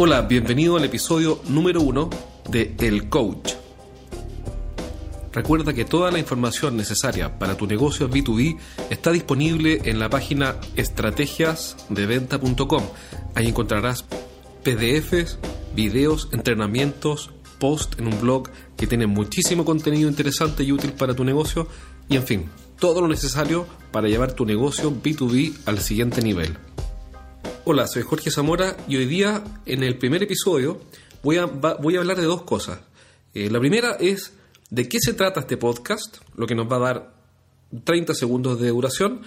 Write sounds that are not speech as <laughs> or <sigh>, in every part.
Hola, bienvenido al episodio número uno de El Coach. Recuerda que toda la información necesaria para tu negocio B2B está disponible en la página estrategiasdeventa.com. Ahí encontrarás PDFs, videos, entrenamientos, posts en un blog que tiene muchísimo contenido interesante y útil para tu negocio y en fin, todo lo necesario para llevar tu negocio B2B al siguiente nivel. Hola, soy Jorge Zamora y hoy día en el primer episodio voy a, voy a hablar de dos cosas. Eh, la primera es de qué se trata este podcast, lo que nos va a dar 30 segundos de duración,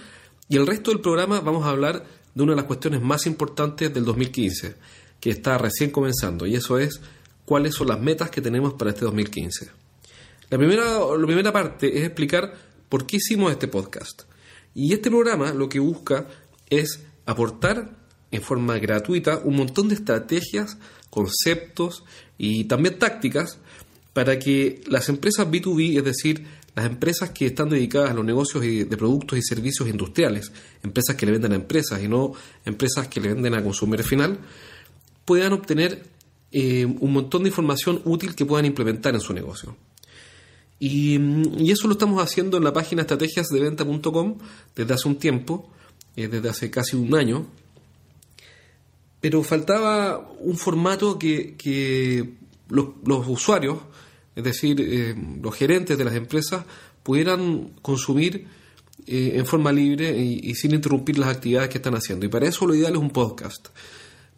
y el resto del programa vamos a hablar de una de las cuestiones más importantes del 2015, que está recién comenzando, y eso es cuáles son las metas que tenemos para este 2015. La primera, la primera parte es explicar por qué hicimos este podcast. Y este programa lo que busca es aportar en forma gratuita un montón de estrategias, conceptos y también tácticas para que las empresas B2B, es decir, las empresas que están dedicadas a los negocios de productos y servicios industriales, empresas que le venden a empresas y no empresas que le venden a consumidor final, puedan obtener eh, un montón de información útil que puedan implementar en su negocio. Y, eso lo estamos haciendo en la página estrategiasdeventa.com desde hace un tiempo, eh, desde hace casi un año, pero faltaba un formato que, los, usuarios, es decir, eh, los gerentes de las empresas, pudieran consumir eh, en forma libre y, sin interrumpir las actividades que están haciendo. Y para eso lo ideal es un podcast.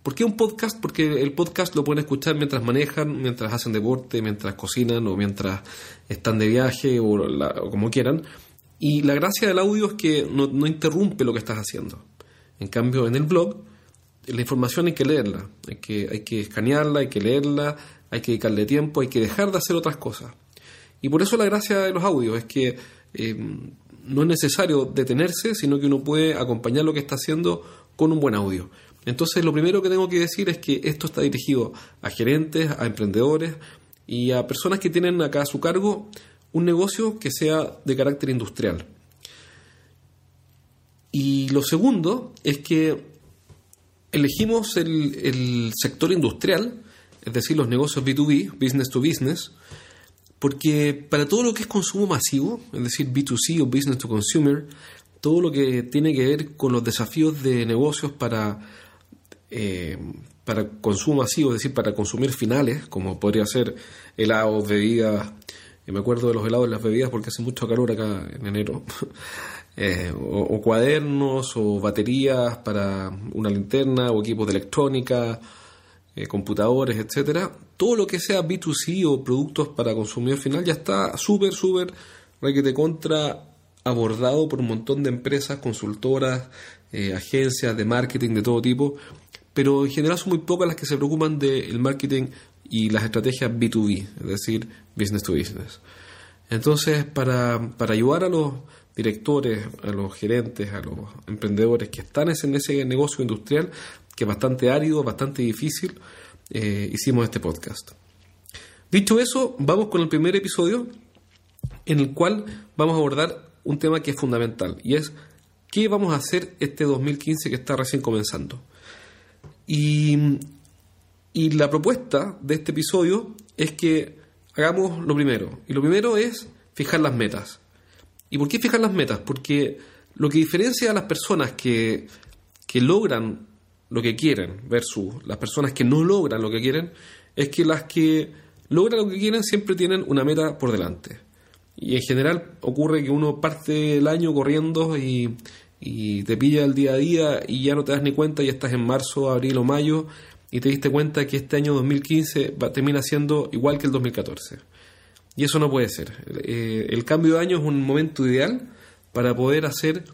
¿Por qué un podcast? Porque el podcast lo pueden escuchar mientras manejan, mientras hacen deporte, mientras cocinan o mientras están de viaje o, como quieran. Y la gracia del audio es que no, no interrumpe lo que estás haciendo. En cambio, en el blog la información hay que leerla, hay que, hay que escanearla, hay que leerla, hay que dedicarle tiempo, hay que dejar de hacer otras cosas. Y por eso la gracia de los audios es que eh, no es necesario detenerse, sino que uno puede acompañar lo que está haciendo con un buen audio. Entonces lo primero que tengo que decir es que esto está dirigido a gerentes, a emprendedores y a personas que tienen acá a su cargo un negocio que sea de carácter industrial. Y lo segundo es que elegimos el, sector industrial, es decir, los negocios B2B, business to business, porque para todo lo que es consumo masivo, es decir, B2C o business to consumer, todo lo que tiene que ver con los desafíos de negocios para, eh, para consumo masivo, es decir, para consumir finales, como podría ser helados, bebidas, y me acuerdo de los helados y las bebidas porque hace mucho calor acá en enero, <laughs> Eh, o, cuadernos o baterías para una linterna o equipos de electrónica, eh, computadores, etcétera. Todo lo que sea B2C o productos para consumidor final ya está súper, súper requete contra abordado por un montón de empresas, consultoras, eh, agencias de marketing de todo tipo, pero en general son muy pocas las que se preocupan del marketing y las estrategias B2B, es decir, business to business. Entonces, para, para ayudar a los directores, a los gerentes, a los emprendedores que están en ese negocio industrial, que es bastante árido, bastante difícil, eh, hicimos este podcast. Dicho eso, vamos con el primer episodio en el cual vamos a abordar un tema que es fundamental y es qué vamos a hacer este 2015 que está recién comenzando. Y, y la propuesta de este episodio es que hagamos lo primero. Y lo primero es fijar las metas. ¿Y por qué fijar las metas? Porque lo que diferencia a las personas que, logran lo que quieren versus las personas que no logran lo que quieren es que las que logran lo que quieren siempre tienen una meta por delante. Y en general ocurre que uno parte el año corriendo y, y te pilla el día a día y ya no te das ni cuenta y estás en marzo, abril o mayo y te diste cuenta que este año 2015 va, termina siendo igual que el 2014. Y eso no puede ser. Eh, el cambio de año es un momento ideal para poder hacer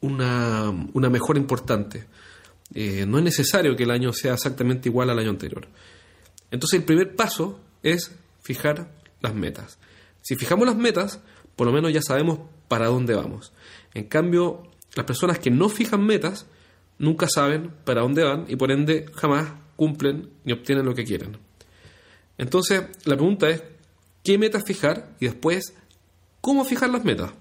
una, una, mejora importante. Eh, no es necesario que el año sea exactamente igual al año anterior. Entonces el primer paso es fijar las metas. Si fijamos las metas, por lo menos ya sabemos para dónde vamos. En cambio, las personas que no fijan metas nunca saben para dónde van y por ende jamás cumplen ni obtienen lo que quieren. Entonces, la pregunta es, qué metas fijar y después cómo fijar las metas.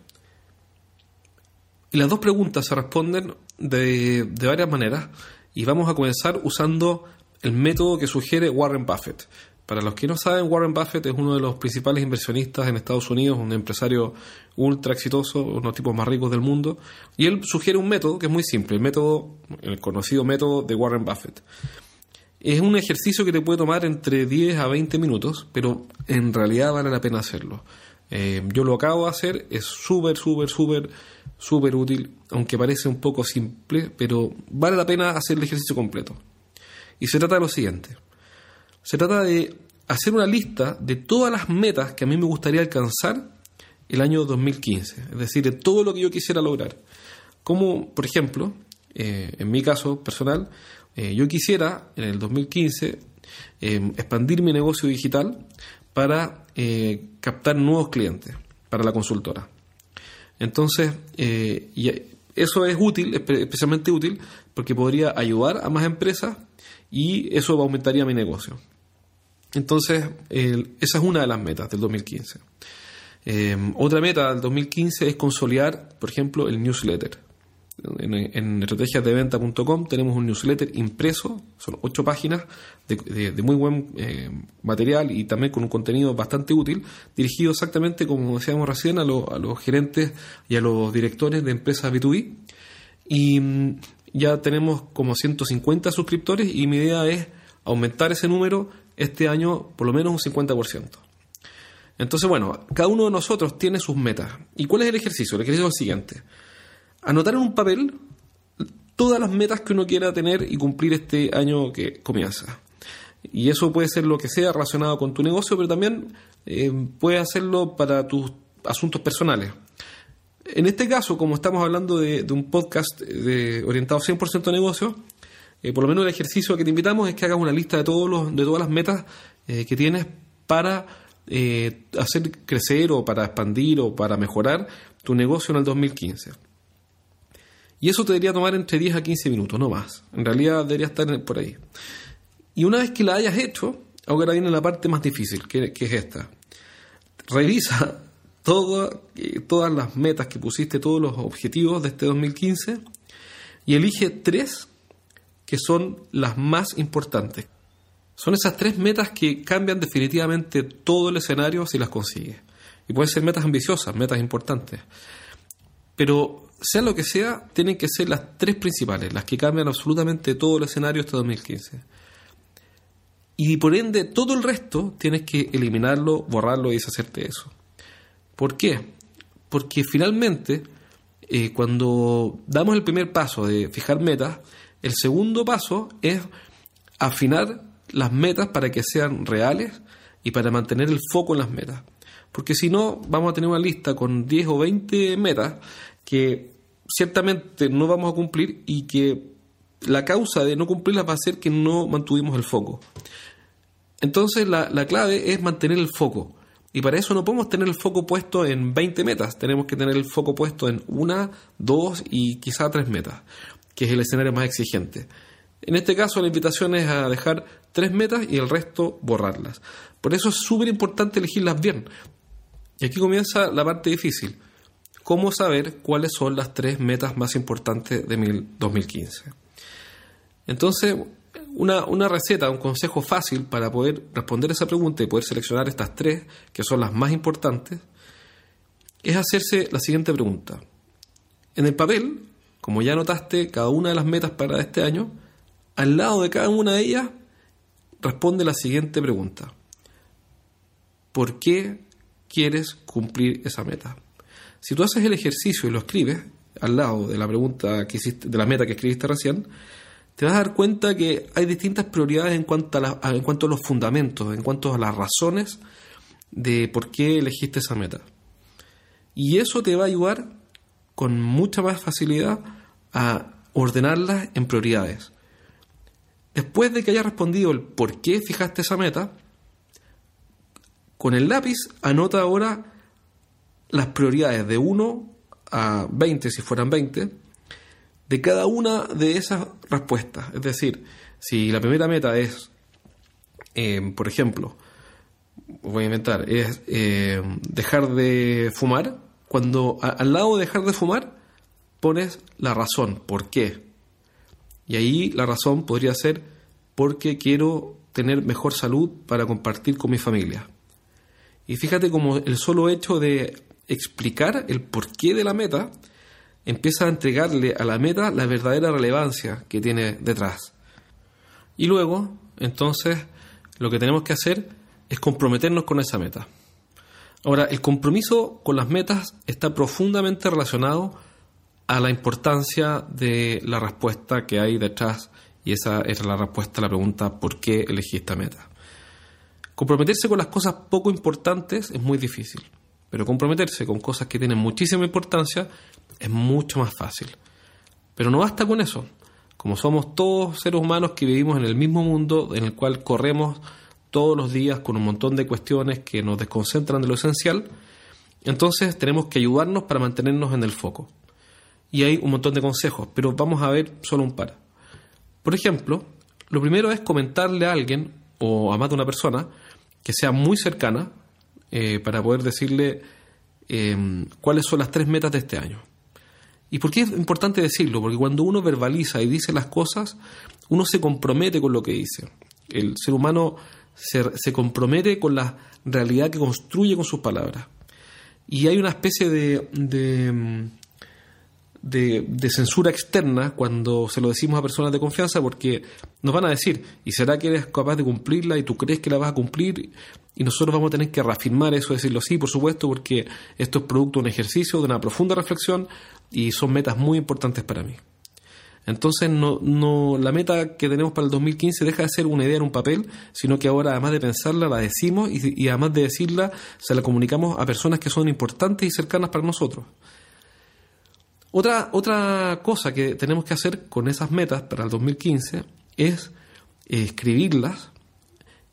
Y las dos preguntas se responden de, varias maneras y vamos a comenzar usando el método que sugiere Warren Buffett. Para los que no saben, Warren Buffett es uno de los principales inversionistas en Estados Unidos, un empresario ultra exitoso, uno de los tipos más ricos del mundo, y él sugiere un método que es muy simple, el método, el conocido método de Warren Buffett. Es un ejercicio que te puede tomar entre 10 a 20 minutos, pero en realidad vale la pena hacerlo. Eh, yo lo acabo de hacer, es súper, súper, súper, súper útil, aunque parece un poco simple, pero vale la pena hacer el ejercicio completo. Y se trata de lo siguiente. Se trata de hacer una lista de todas las metas que a mí me gustaría alcanzar el año 2015, es decir, de todo lo que yo quisiera lograr. Como, por ejemplo, eh, en mi caso personal, eh, yo quisiera en el 2015 eh, expandir mi negocio digital para captar nuevos clientes para la consultora. Entonces, eso es útil, especialmente útil, porque podría ayudar a más empresas y eso aumentaría mi negocio. Entonces, esa es una de las metas del 2015. Eh, otra meta del 2015 es consolidar, por ejemplo, el newsletter. En, en estrategiasdeventa.com tenemos un newsletter impreso, son ocho páginas de, muy buen eh, material y también con un contenido bastante útil, dirigido exactamente, como decíamos recién, a, a los gerentes y a los directores de empresas B2B. Y mm, ya tenemos como 150 suscriptores y mi idea es aumentar ese número este año por lo menos un 50%. Entonces, bueno, cada uno de nosotros tiene sus metas. ¿Y cuál es el ejercicio? El ejercicio es el siguiente. Anotar en un papel todas las metas que uno quiera tener y cumplir este año que comienza. Y eso puede ser lo que sea relacionado con tu negocio, pero también eh, puedes hacerlo para tus asuntos personales. En este caso, como estamos hablando de, un podcast de, orientado 100% a negocio, eh, por lo menos el ejercicio que te invitamos es que hagas una lista de, todos los, de todas las metas eh, que tienes para eh, hacer crecer o para expandir o para mejorar tu negocio en el 2015. Y eso te debería tomar entre 10 a 15 minutos, no más. En realidad debería estar por ahí. Y una vez que la hayas hecho, ahora viene la parte más difícil, que, es esta. Revisa <laughs> todas las metas que pusiste, todos los objetivos de este 2015 y elige tres que son las más importantes. Son esas tres metas que cambian definitivamente todo el escenario si las consigues. Y pueden ser metas ambiciosas, metas importantes. Pero sea lo que sea, tienen que ser las tres principales, las que cambian absolutamente todo el escenario este 2015. Y por ende, todo el resto tienes que eliminarlo, borrarlo y deshacerte de eso. ¿Por qué? Porque finalmente, eh, cuando damos el primer paso de fijar metas, el segundo paso es afinar las metas para que sean reales y para mantener el foco en las metas. Porque si no, vamos a tener una lista con 10 o 20 metas que ciertamente no vamos a cumplir y que la causa de no cumplirlas va a ser que no mantuvimos el foco. Entonces la, la clave es mantener el foco. Y para eso no podemos tener el foco puesto en 20 metas, tenemos que tener el foco puesto en una, dos y quizá tres metas, que es el escenario más exigente. En este caso la invitación es a dejar tres metas y el resto borrarlas. Por eso es súper importante elegirlas bien. Y aquí comienza la parte difícil. ¿Cómo saber cuáles son las tres metas más importantes de 2015? Entonces, una, receta, un consejo fácil para poder responder esa pregunta y poder seleccionar estas tres, que son las más importantes, es hacerse la siguiente pregunta. En el papel, como ya notaste cada una de las metas para este año, al lado de cada una de ellas responde la siguiente pregunta. ¿Por qué quieres cumplir esa meta? Si tú haces el ejercicio y lo escribes al lado de la pregunta que hiciste, de la meta que escribiste recién, te vas a dar cuenta que hay distintas prioridades en cuanto a, en cuanto a los fundamentos, en cuanto a las razones de por qué elegiste esa meta. Y eso te va a ayudar con mucha más facilidad a ordenarlas en prioridades. Después de que hayas respondido el por qué fijaste esa meta, con el lápiz anota ahora las prioridades de 1 a 20 si fueran 20 de cada una de esas respuestas. Es decir, si la primera meta es, eh, por ejemplo, voy a inventar, es eh, dejar de fumar, cuando al lado de dejar de fumar pones la razón, ¿por qué? Y ahí la razón podría ser porque quiero tener mejor salud para compartir con mi familia. Y fíjate como el solo hecho de explicar el porqué de la meta empieza a entregarle a la meta la verdadera relevancia que tiene detrás. Y luego, entonces, lo que tenemos que hacer es comprometernos con esa meta. Ahora, el compromiso con las metas está profundamente relacionado a la importancia de la respuesta que hay detrás y esa es la respuesta a la pregunta ¿por qué elegí esta meta? Comprometerse con las cosas poco importantes es muy difícil, pero comprometerse con cosas que tienen muchísima importancia es mucho más fácil. Pero no basta con eso. Como somos todos seres humanos que vivimos en el mismo mundo en el cual corremos todos los días con un montón de cuestiones que nos desconcentran de lo esencial, entonces tenemos que ayudarnos para mantenernos en el foco. Y hay un montón de consejos, pero vamos a ver solo un par. Por ejemplo, lo primero es comentarle a alguien o a más de una persona que sea muy cercana eh, para poder decirle eh, cuáles son las tres metas de este año. ¿Y por qué es importante decirlo? Porque cuando uno verbaliza y dice las cosas, uno se compromete con lo que dice. El ser humano se, compromete con la realidad que construye con sus palabras. Y hay una especie de, censura externa cuando se lo decimos a personas de confianza porque nos van a decir, ¿y será que eres capaz de cumplirla y tú crees que la vas a cumplir? Y nosotros vamos a tener que reafirmar eso, decirlo sí, por supuesto, porque esto es producto de un ejercicio, de una profunda reflexión y son metas muy importantes para mí. Entonces, no, no, la meta que tenemos para el 2015 deja de ser una idea en un papel, sino que ahora, además de pensarla, la decimos y, y además de decirla, se la comunicamos a personas que son importantes y cercanas para nosotros. Otra, otra cosa que tenemos que hacer con esas metas para el 2015 es eh, escribirlas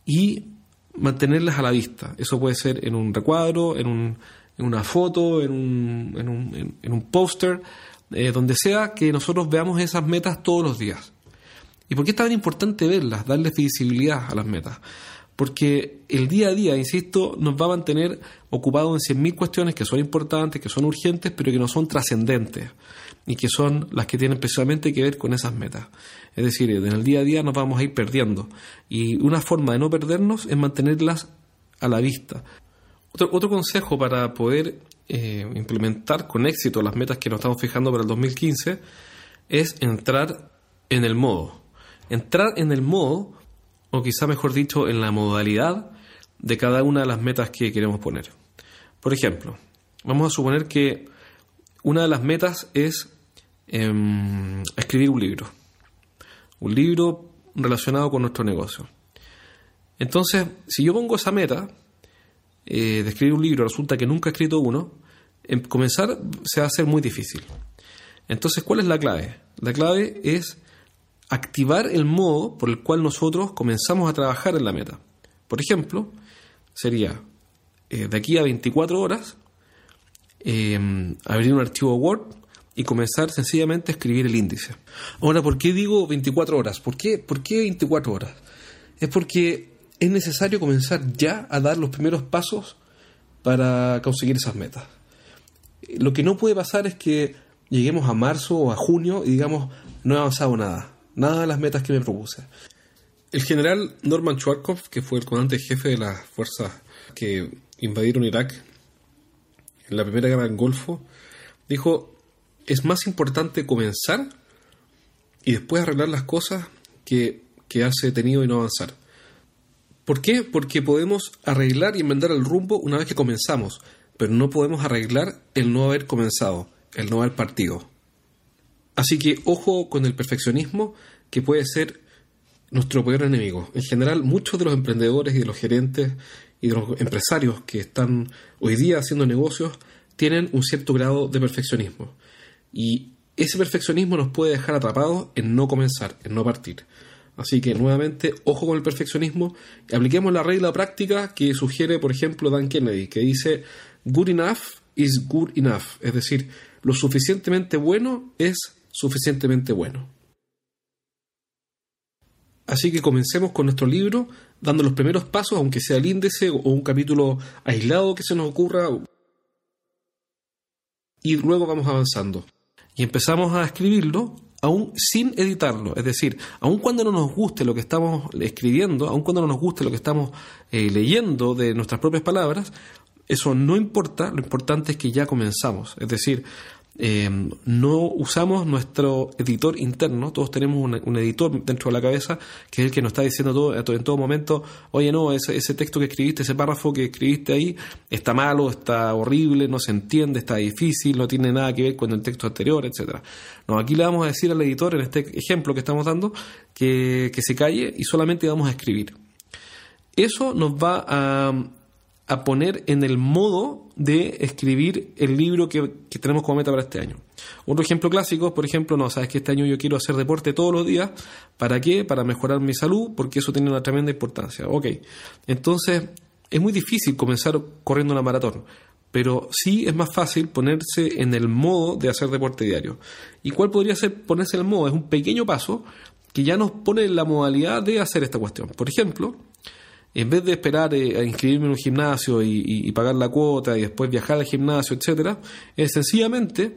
y mantenerlas a la vista. Eso puede ser en un recuadro, en, un, en una foto, en un, en un, en un póster eh, donde sea que nosotros veamos esas metas todos los días. ¿Y por qué es tan importante verlas, darles visibilidad a las metas? Porque el día a día, insisto, nos va a mantener ocupados en 100.000 cuestiones que son importantes, que son urgentes, pero que no son trascendentes y que son las que tienen precisamente que ver con esas metas. Es decir, en el día a día nos vamos a ir perdiendo. Y una forma de no perdernos es mantenerlas a la vista. Otro, consejo para poder eh, implementar con éxito las metas que nos estamos fijando para el 2015 es entrar en el modo. Entrar en el modo, o quizá mejor dicho, en la modalidad de cada una de las metas que queremos poner. Por ejemplo, vamos a suponer que una de las metas es em, escribir un libro. Un libro relacionado con nuestro negocio. Entonces, si yo pongo esa meta, eh, de escribir un libro, resulta que nunca he escrito uno, en comenzar se va a hacer muy difícil. Entonces, ¿cuál es la clave? La clave es activar el modo por el cual nosotros comenzamos a trabajar en la meta. Por ejemplo, sería eh, de aquí a 24 horas em, abrir un archivo Word y comenzar sencillamente a escribir el índice. Ahora, ¿por qué digo 24 horas? ¿Por qué, ¿Por qué 24 horas? Es porque es necesario comenzar ya a dar los primeros pasos para conseguir esas metas. Lo que no puede pasar es que lleguemos a marzo o a junio y digamos, no he avanzado nada, nada de las metas que me propuse. El general Norman Schwarzkopf, que fue el comandante jefe de las fuerzas que invadieron Irak en la primera guerra del Golfo, dijo, es más importante comenzar y después arreglar las cosas que quedarse detenido y no avanzar. ¿Por qué? Porque podemos arreglar y enmendar el rumbo una vez que comenzamos, pero no podemos arreglar el no haber comenzado, el no haber partido. Así que ojo con el perfeccionismo que puede ser nuestro peor enemigo. En general, muchos de los emprendedores y de los gerentes y de los empresarios que están hoy día haciendo negocios tienen un cierto grado de perfeccionismo. Y ese perfeccionismo nos puede dejar atrapados en no comenzar, en no partir. Así que nuevamente, ojo con el perfeccionismo y apliquemos la regla práctica que sugiere, por ejemplo, Dan Kennedy, que dice, good enough is good enough. Es decir, lo suficientemente bueno es suficientemente bueno. Así que comencemos con nuestro libro, dando los primeros pasos, aunque sea el índice o un capítulo aislado que se nos ocurra, y luego vamos avanzando. Y empezamos a escribirlo aún sin editarlo. Es decir, aun cuando no nos guste lo que estamos escribiendo, aun cuando no nos guste lo que estamos eh, leyendo de nuestras propias palabras, eso no importa, lo importante es que ya comenzamos. Es decir, eh, no usamos nuestro editor interno, todos tenemos un, editor dentro de la cabeza que es el que nos está diciendo todo, en todo momento, oye no, ese, ese texto que escribiste, ese párrafo que escribiste ahí está malo, está horrible, no se entiende, está difícil, no tiene nada que ver con el texto anterior, etcétera. No, aquí le vamos a decir al editor, en este ejemplo que estamos dando, que, que se calle y solamente vamos a escribir. Eso nos va a, a poner en el modo de escribir el libro que, tenemos como meta para este año. Otro ejemplo clásico, por ejemplo, no, sabes que este año yo quiero hacer deporte todos los días. ¿Para qué? Para mejorar mi salud, porque eso tiene una tremenda importancia. Ok, entonces es muy difícil comenzar corriendo una maratón, pero sí es más fácil ponerse en el modo de hacer deporte diario. ¿Y cuál podría ser ponerse en el modo? Es un pequeño paso que ya nos pone en la modalidad de hacer esta cuestión. Por ejemplo, en vez de esperar eh, a inscribirme en un gimnasio y, pagar la cuota y después viajar al gimnasio, etcétera, es sencillamente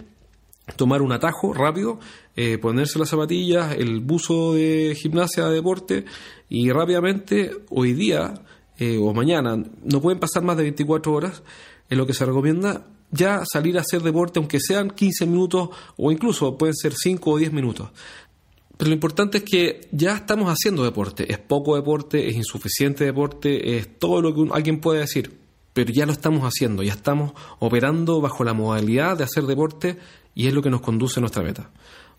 tomar un atajo rápido, eh, ponerse las zapatillas, el buzo de gimnasia de deporte y rápidamente hoy día eh, o mañana, no pueden pasar más de 24 horas, en lo que se recomienda ya salir a hacer deporte, aunque sean 15 minutos o incluso pueden ser 5 o 10 minutos. Pero lo importante es que ya estamos haciendo deporte. Es poco deporte, es insuficiente deporte, es todo lo que alguien puede decir. Pero ya lo estamos haciendo, ya estamos operando bajo la modalidad de hacer deporte y es lo que nos conduce a nuestra meta.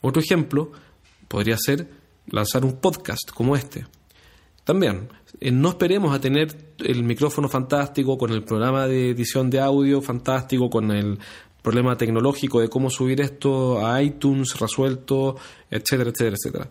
Otro ejemplo podría ser lanzar un podcast como este. También, eh, no esperemos a tener el micrófono fantástico, con el programa de edición de audio fantástico, con el problema tecnológico de cómo subir esto a iTunes resuelto, etcétera, etcétera, etcétera.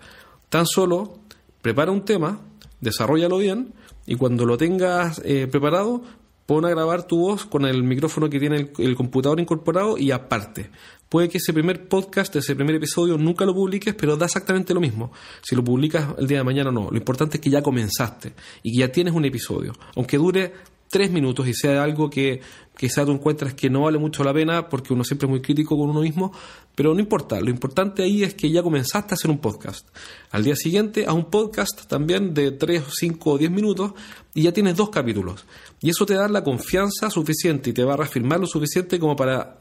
Tan solo prepara un tema, desarrollalo bien y cuando lo tengas eh, preparado, pon a grabar tu voz con el micrófono que tiene el, el, computador incorporado y aparte. Puede que ese primer podcast, ese primer episodio nunca lo publiques, pero da exactamente lo mismo. Si lo publicas el día de mañana no. Lo importante es que ya comenzaste y que ya tienes un episodio. Aunque dure tres minutos y sea algo que quizás tú encuentras que no vale mucho la pena porque uno siempre es muy crítico con uno mismo, pero no importa, lo importante ahí es que ya comenzaste a hacer un podcast. Al día siguiente a un podcast también de tres, cinco o diez minutos y ya tienes dos capítulos. Y eso te da la confianza suficiente y te va a reafirmar lo suficiente como para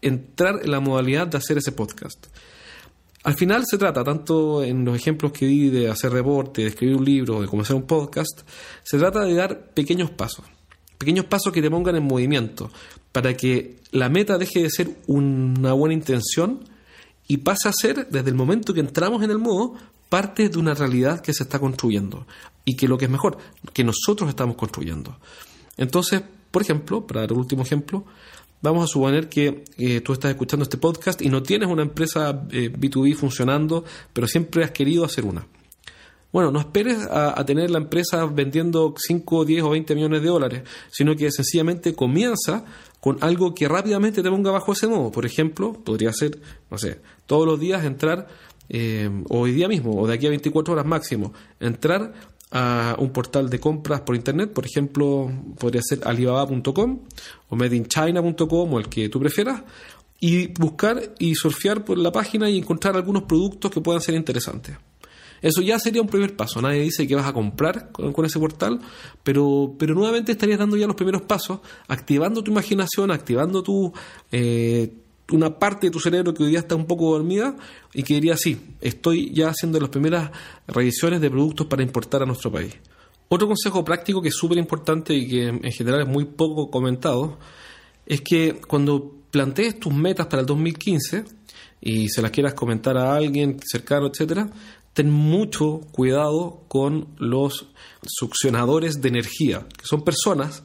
entrar en la modalidad de hacer ese podcast. Al final se trata, tanto en los ejemplos que di de hacer reporte, de escribir un libro, de comenzar un podcast, se trata de dar pequeños pasos pequeños pasos que te pongan en movimiento para que la meta deje de ser una buena intención y pase a ser, desde el momento que entramos en el modo, parte de una realidad que se está construyendo y que lo que es mejor, que nosotros estamos construyendo. Entonces, por ejemplo, para dar el último ejemplo, vamos a suponer que eh, tú estás escuchando este podcast y no tienes una empresa B2B eh, funcionando, pero siempre has querido hacer una. Bueno, no esperes a, tener la empresa vendiendo 5, 10 o 20 millones de dólares, sino que sencillamente comienza con algo que rápidamente te ponga bajo ese modo. Por ejemplo, podría ser, no sé, todos los días entrar, eh, hoy día mismo, o de aquí a 24 horas máximo, entrar a un portal de compras por internet, por ejemplo, podría ser alibaba.com o madeinchina.com o el que tú prefieras, y buscar y surfear por la página y encontrar algunos productos que puedan ser interesantes. Eso ya sería un primer paso. Nadie dice que vas a comprar con, ese portal, pero, pero nuevamente estarías dando ya los primeros pasos, activando tu imaginación, activando tu, eh, una parte de tu cerebro que hoy día está un poco dormida y que diría, sí, estoy ya haciendo las primeras revisiones de productos para importar a nuestro país. Otro consejo práctico que es súper importante y que en general es muy poco comentado es que cuando plantees tus metas para el 2015 y se las quieras comentar a alguien cercano, etcétera, ten mucho cuidado con los succionadores de energía, que son personas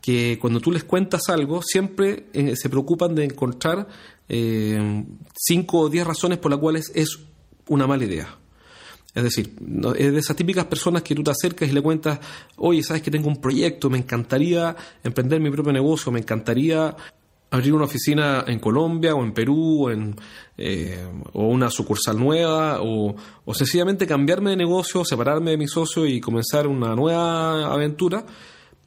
que cuando tú les cuentas algo siempre eh, se preocupan de encontrar eh, cinco o diez razones por las cuales es una mala idea. Es decir, es de esas típicas personas que tú te acercas y le cuentas, oye, sabes que tengo un proyecto, me encantaría emprender mi propio negocio, me encantaría abrir una oficina en Colombia o en Perú eh, o una sucursal nueva o, o, sencillamente cambiarme de negocio, separarme de mi socio y comenzar una nueva aventura,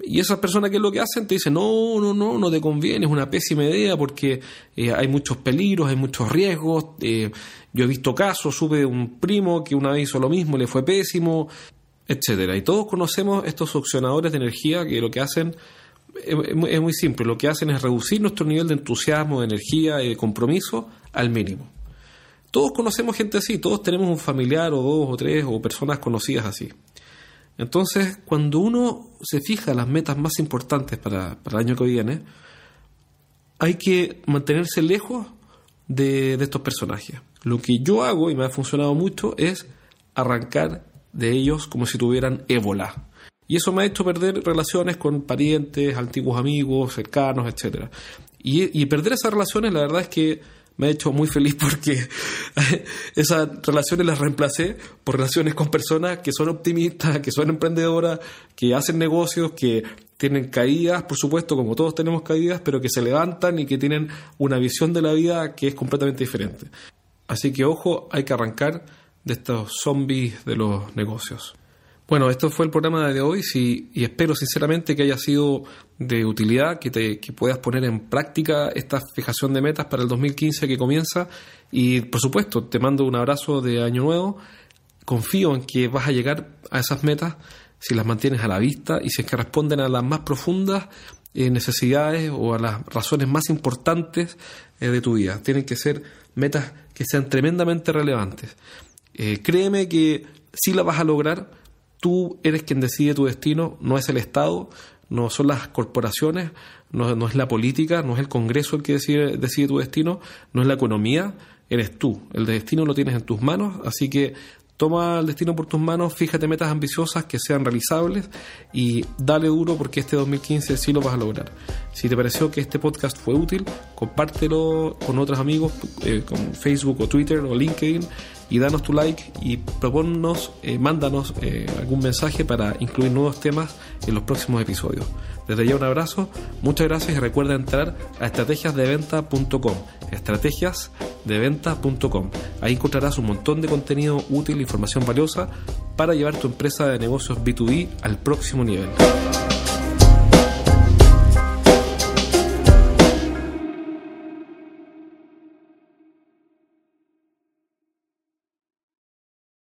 Y esas personas que es lo que hacen te dicen, no, no, no, no te conviene, es una pésima idea porque eh, hay muchos peligros, hay muchos riesgos. Eh, yo he visto casos, supe de un primo que una vez hizo lo mismo, le fue pésimo, etcétera. Y todos conocemos estos succionadores de energía que lo que hacen es muy simple, lo que hacen es reducir nuestro nivel de entusiasmo, de energía y de compromiso al mínimo. Todos conocemos gente así, todos tenemos un familiar o dos o tres o personas conocidas así. Entonces, cuando uno se fija las metas más importantes para, el año que viene, hay que mantenerse lejos de, de, estos personajes. Lo que yo hago, y me ha funcionado mucho, es arrancar de ellos como si tuvieran ébola. Y eso me ha hecho perder relaciones con parientes, antiguos amigos, cercanos, etc. Y, perder esas relaciones, la verdad es que me ha hecho muy feliz porque <laughs> esas relaciones las reemplacé por relaciones con personas que son optimistas, que son emprendedoras, que hacen negocios, que tienen caídas, por supuesto, como todos tenemos caídas, pero que se levantan y que tienen una visión de la vida que es completamente diferente. Así que ojo, hay que arrancar de estos zombies de los negocios. Bueno, esto fue el programa de hoy y espero sinceramente que haya sido de utilidad, que, te, que puedas poner en práctica esta fijación de metas para el 2015 que comienza y por supuesto te mando un abrazo de año nuevo, confío en que vas a llegar a esas metas si las mantienes a la vista y si es que responden a las más profundas eh, necesidades o a las razones más importantes eh, de tu vida. Tienen que ser metas que sean tremendamente relevantes. Eh, créeme que si la vas a lograr, tú eres quien decide tu destino, no es el Estado, no son las corporaciones, no, es la política, no es el Congreso el que decide, decide tu destino, no es la economía, eres tú. El destino lo tienes en tus manos, así que toma el destino por tus manos, fíjate metas ambiciosas que sean realizables y dale duro porque este 2015 sí lo vas a lograr. Si te pareció que este podcast fue útil, compártelo con otros amigos, eh, con Facebook o Twitter o LinkedIn y danos tu like y proponnos, eh, mándanos eh, algún mensaje para incluir nuevos temas en los próximos episodios. Desde ya un abrazo, muchas gracias y recuerda entrar a estrategiasdeventa.com, estrategiasdeventa.com. Ahí encontrarás un montón de contenido útil, información valiosa para llevar tu empresa de negocios B2B al próximo nivel.